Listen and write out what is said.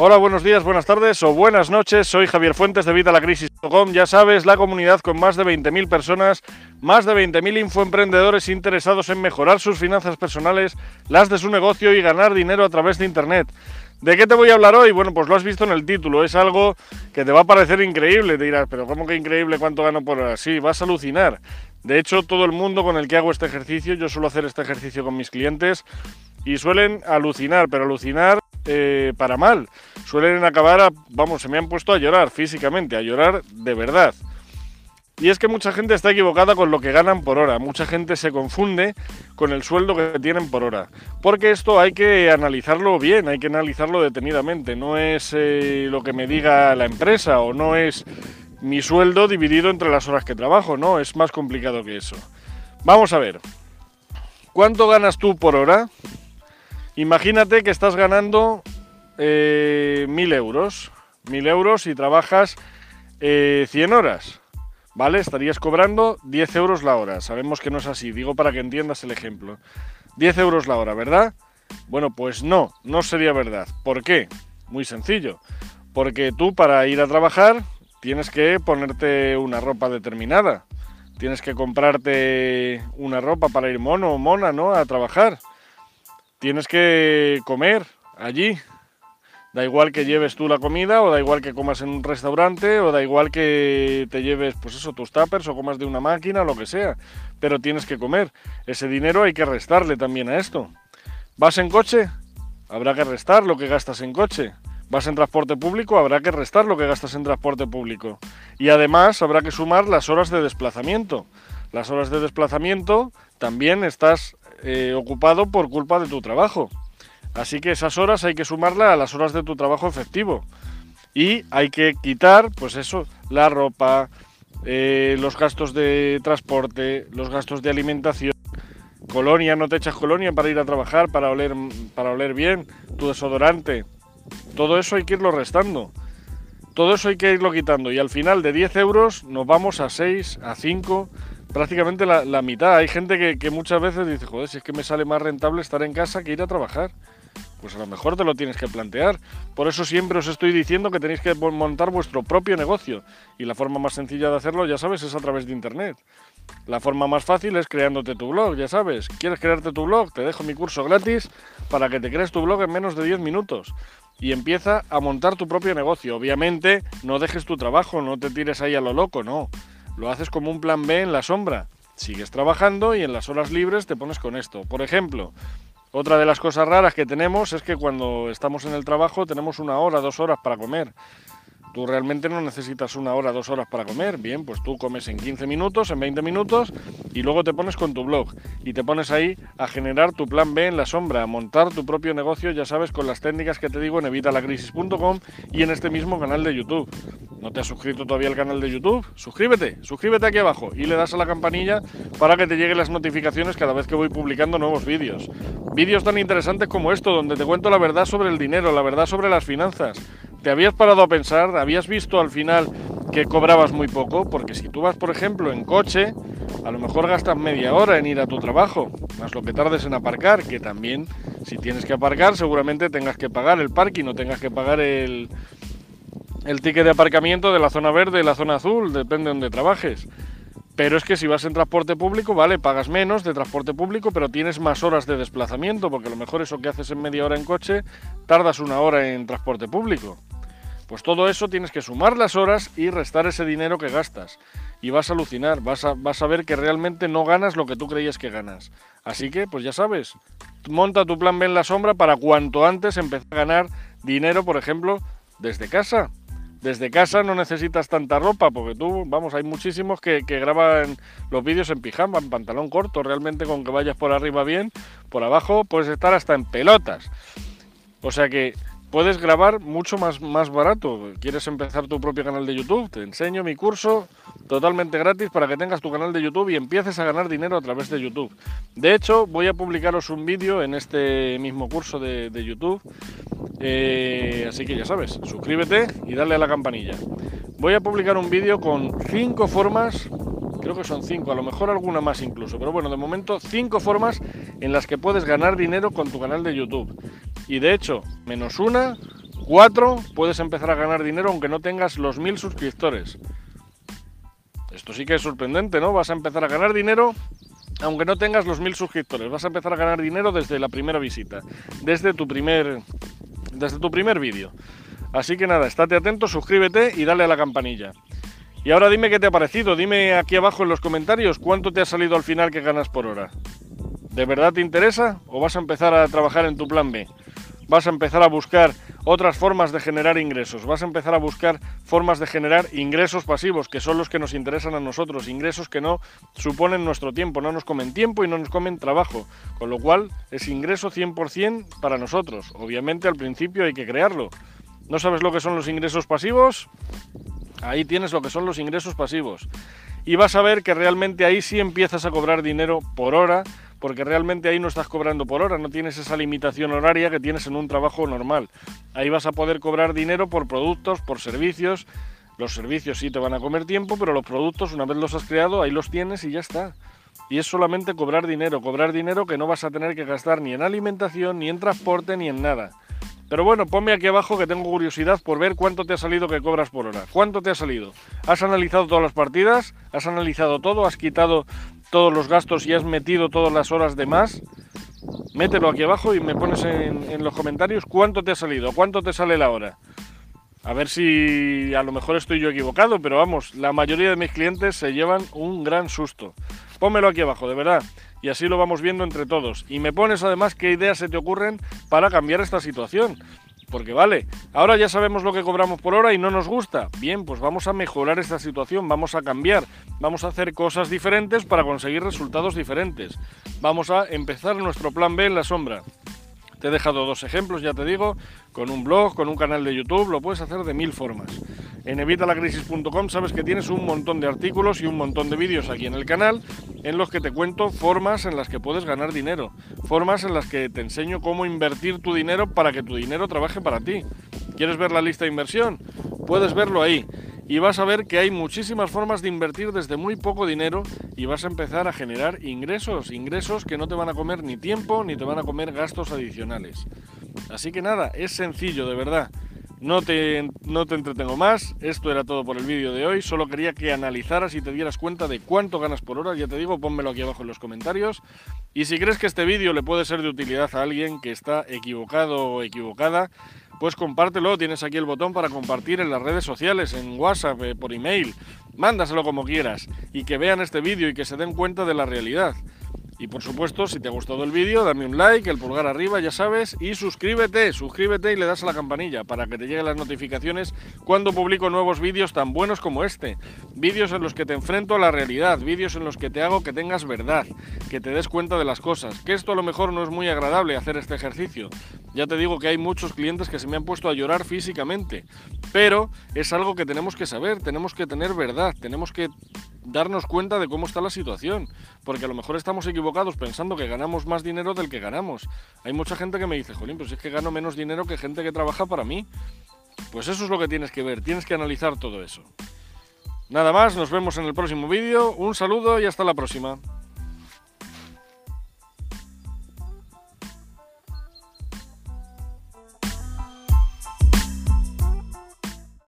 Hola, buenos días, buenas tardes o buenas noches. Soy Javier Fuentes de VitaLaCrisis.com. Ya sabes, la comunidad con más de 20.000 personas, más de 20.000 infoemprendedores interesados en mejorar sus finanzas personales, las de su negocio y ganar dinero a través de Internet. ¿De qué te voy a hablar hoy? Bueno, pues lo has visto en el título. Es algo que te va a parecer increíble. Te dirás, pero ¿cómo que increíble cuánto gano por hora? Sí, vas a alucinar. De hecho, todo el mundo con el que hago este ejercicio, yo suelo hacer este ejercicio con mis clientes y suelen alucinar, pero alucinar eh, para mal. Suelen acabar, a, vamos, se me han puesto a llorar físicamente, a llorar de verdad. Y es que mucha gente está equivocada con lo que ganan por hora. Mucha gente se confunde con el sueldo que tienen por hora. Porque esto hay que analizarlo bien, hay que analizarlo detenidamente. No es eh, lo que me diga la empresa o no es mi sueldo dividido entre las horas que trabajo. No, es más complicado que eso. Vamos a ver. ¿Cuánto ganas tú por hora? Imagínate que estás ganando eh, 1000 euros. 1000 euros y trabajas eh, 100 horas. ¿Vale? Estarías cobrando 10 euros la hora. Sabemos que no es así, digo para que entiendas el ejemplo. 10 euros la hora, ¿verdad? Bueno, pues no, no sería verdad. ¿Por qué? Muy sencillo. Porque tú para ir a trabajar tienes que ponerte una ropa determinada. Tienes que comprarte una ropa para ir mono o mona, ¿no? A trabajar. Tienes que comer allí. Da igual que lleves tú la comida, o da igual que comas en un restaurante, o da igual que te lleves, pues eso, tus tuppers, o comas de una máquina, lo que sea. Pero tienes que comer. Ese dinero hay que restarle también a esto. ¿Vas en coche? Habrá que restar lo que gastas en coche. ¿Vas en transporte público? Habrá que restar lo que gastas en transporte público. Y además habrá que sumar las horas de desplazamiento. Las horas de desplazamiento también estás eh, ocupado por culpa de tu trabajo. Así que esas horas hay que sumarlas a las horas de tu trabajo efectivo. Y hay que quitar, pues eso, la ropa, eh, los gastos de transporte, los gastos de alimentación. Colonia, no te echas colonia para ir a trabajar, para oler, para oler bien, tu desodorante. Todo eso hay que irlo restando. Todo eso hay que irlo quitando. Y al final de 10 euros nos vamos a 6, a 5, prácticamente la, mitad. Hay gente que, muchas veces dice, joder, si es que me sale más rentable estar en casa que ir a trabajar. Pues a lo mejor te lo tienes que plantear. Por eso siempre os estoy diciendo que tenéis que montar vuestro propio negocio. Y la forma más sencilla de hacerlo, ya sabes, es a través de Internet. La forma más fácil es creándote tu blog, ya sabes. ¿Quieres crearte tu blog? Te dejo mi curso gratis para que te crees tu blog en menos de 10 minutos. Y empieza a montar tu propio negocio. Obviamente, no dejes tu trabajo, no te tires ahí a lo loco, no lo haces como un plan B en la sombra. Sigues trabajando y en las horas libres te pones con esto. Por ejemplo, otra de las cosas raras que tenemos es que cuando estamos en el trabajo tenemos una hora, dos horas para comer. Tú realmente no necesitas una hora, dos horas para comer. Bien, pues tú comes en 15 minutos, en 20 minutos y luego te pones con tu blog y te pones ahí a generar tu plan B en la sombra, a montar tu propio negocio, ya sabes, con las técnicas que te digo en evitalacrisis.com y en este mismo canal de YouTube. ¿No te has suscrito todavía al canal de YouTube? Suscríbete, suscríbete aquí abajo y le das a la campanilla para que te lleguen las notificaciones cada vez que voy publicando nuevos vídeos. Vídeos tan interesantes como esto, donde te cuento la verdad sobre el dinero, la verdad sobre las finanzas ¿Te habías parado a pensar, habías visto al final que cobrabas muy poco? Porque si tú vas, por ejemplo, en coche, a lo mejor gastas media hora en ir a tu trabajo, más lo que tardes en aparcar, que también, si tienes que aparcar, seguramente tengas que pagar el parking o tengas que pagar el, el ticket de aparcamiento de la zona verde, la zona azul, depende de donde trabajes. Pero es que si vas en transporte público, vale, pagas menos de transporte público, pero tienes más horas de desplazamiento, porque a lo mejor eso que haces en media hora en coche, tardas una hora en transporte público. Pues todo eso tienes que sumar las horas y restar ese dinero que gastas. Y vas a alucinar, vas a, vas a ver que realmente no ganas lo que tú creías que ganas. Así que, pues ya sabes, monta tu plan B en la sombra para cuanto antes empezar a ganar dinero, por ejemplo, desde casa. Desde casa no necesitas tanta ropa, porque tú, vamos, hay muchísimos que, que graban los vídeos en pijama, en pantalón corto, realmente con que vayas por arriba bien, por abajo puedes estar hasta en pelotas. O sea que puedes grabar mucho más, más barato. ¿Quieres empezar tu propio canal de YouTube? Te enseño mi curso totalmente gratis para que tengas tu canal de YouTube y empieces a ganar dinero a través de YouTube. De hecho, voy a publicaros un vídeo en este mismo curso de, YouTube. Eh, así que ya sabes, suscríbete y dale a la campanilla. Voy a publicar un vídeo con cinco formas creo que son cinco, a lo mejor alguna más incluso, pero bueno, de momento cinco formas en las que puedes ganar dinero con tu canal de YouTube. Y de hecho, menos una, 4 puedes empezar a ganar dinero aunque no tengas los 1000 suscriptores. Esto sí que es sorprendente, ¿no? Vas a empezar a ganar dinero aunque no tengas los 1000 suscriptores. Vas a empezar a ganar dinero desde la primera visita, desde tu primer desde tu primer vídeo. Así que nada, estate atento, suscríbete y dale a la campanilla. Y ahora dime qué te ha parecido, dime aquí abajo en los comentarios cuánto te ha salido al final que ganas por hora. ¿De verdad te interesa o vas a empezar a trabajar en tu plan B? Vas a empezar a buscar otras formas de generar ingresos, vas a empezar a buscar formas de generar ingresos pasivos, que son los que nos interesan a nosotros, ingresos que no suponen nuestro tiempo, no nos comen tiempo y no nos comen trabajo, con lo cual es ingreso 100% para nosotros. Obviamente al principio hay que crearlo. ¿No sabes lo que son los ingresos pasivos? Ahí tienes lo que son los ingresos pasivos. Y vas a ver que realmente ahí sí empiezas a cobrar dinero por hora, porque realmente ahí no estás cobrando por hora, no tienes esa limitación horaria que tienes en un trabajo normal. Ahí vas a poder cobrar dinero por productos, por servicios. Los servicios sí te van a comer tiempo, pero los productos, una vez los has creado, ahí los tienes y ya está. Y es solamente cobrar dinero, cobrar dinero que no vas a tener que gastar ni en alimentación, ni en transporte, ni en nada. Pero bueno, ponme aquí abajo que tengo curiosidad por ver cuánto te ha salido que cobras por hora. ¿Cuánto te ha salido? ¿Has analizado todas las partidas? ¿Has analizado todo? ¿Has quitado todos los gastos y has metido todas las horas de más? Mételo aquí abajo y me pones en, los comentarios cuánto te ha salido, cuánto te sale la hora. A ver si a lo mejor estoy yo equivocado, pero vamos, la mayoría de mis clientes se llevan un gran susto. Pónmelo aquí abajo, de verdad y así lo vamos viendo entre todos. Y me pones además qué ideas se te ocurren para cambiar esta situación. Porque vale, ahora ya sabemos lo que cobramos por hora y no nos gusta. Bien, pues vamos a mejorar esta situación, vamos a cambiar, vamos a hacer cosas diferentes para conseguir resultados diferentes. Vamos a empezar nuestro plan B en la sombra. Te he dejado dos ejemplos, ya te digo, con un blog, con un canal de YouTube, lo puedes hacer de mil formas. En evitalacrisis.com sabes que tienes un montón de artículos y un montón de vídeos aquí en el canal en los que te cuento formas en las que puedes ganar dinero, formas en las que te enseño cómo invertir tu dinero para que tu dinero trabaje para ti. ¿Quieres ver la lista de inversión? Puedes verlo ahí y vas a ver que hay muchísimas formas de invertir desde muy poco dinero y vas a empezar a generar ingresos, ingresos que no te van a comer ni tiempo ni te van a comer gastos adicionales. Así que nada, es sencillo, de verdad. No te, no te entretengo más, esto era todo por el vídeo de hoy, solo quería que analizaras y te dieras cuenta de cuánto ganas por hora, ya te digo, pónmelo aquí abajo en los comentarios. Y si crees que este vídeo le puede ser de utilidad a alguien que está equivocado o equivocada, pues compártelo, tienes aquí el botón para compartir en las redes sociales, en WhatsApp, eh, por email, mándaselo como quieras y que vean este vídeo y que se den cuenta de la realidad. Y por supuesto, si te ha gustado el vídeo, dame un like, el pulgar arriba, ya sabes, y suscríbete, suscríbete y le das a la campanilla para que te lleguen las notificaciones cuando publico nuevos vídeos tan buenos como este. Vídeos en los que te enfrento a la realidad, vídeos en los que te hago que tengas verdad, que te des cuenta de las cosas, que esto a lo mejor no es muy agradable hacer este ejercicio. Ya te digo que hay muchos clientes que se me han puesto a llorar físicamente, pero es algo que tenemos que saber, tenemos que tener verdad, tenemos que darnos cuenta de cómo está la situación, porque a lo mejor estamos equivocados pensando que ganamos más dinero del que ganamos. Hay mucha gente que me dice, Jolín, pues es que gano menos dinero que gente que trabaja para mí. Pues eso es lo que tienes que ver, tienes que analizar todo eso. Nada más, nos vemos en el próximo vídeo, un saludo y hasta la próxima.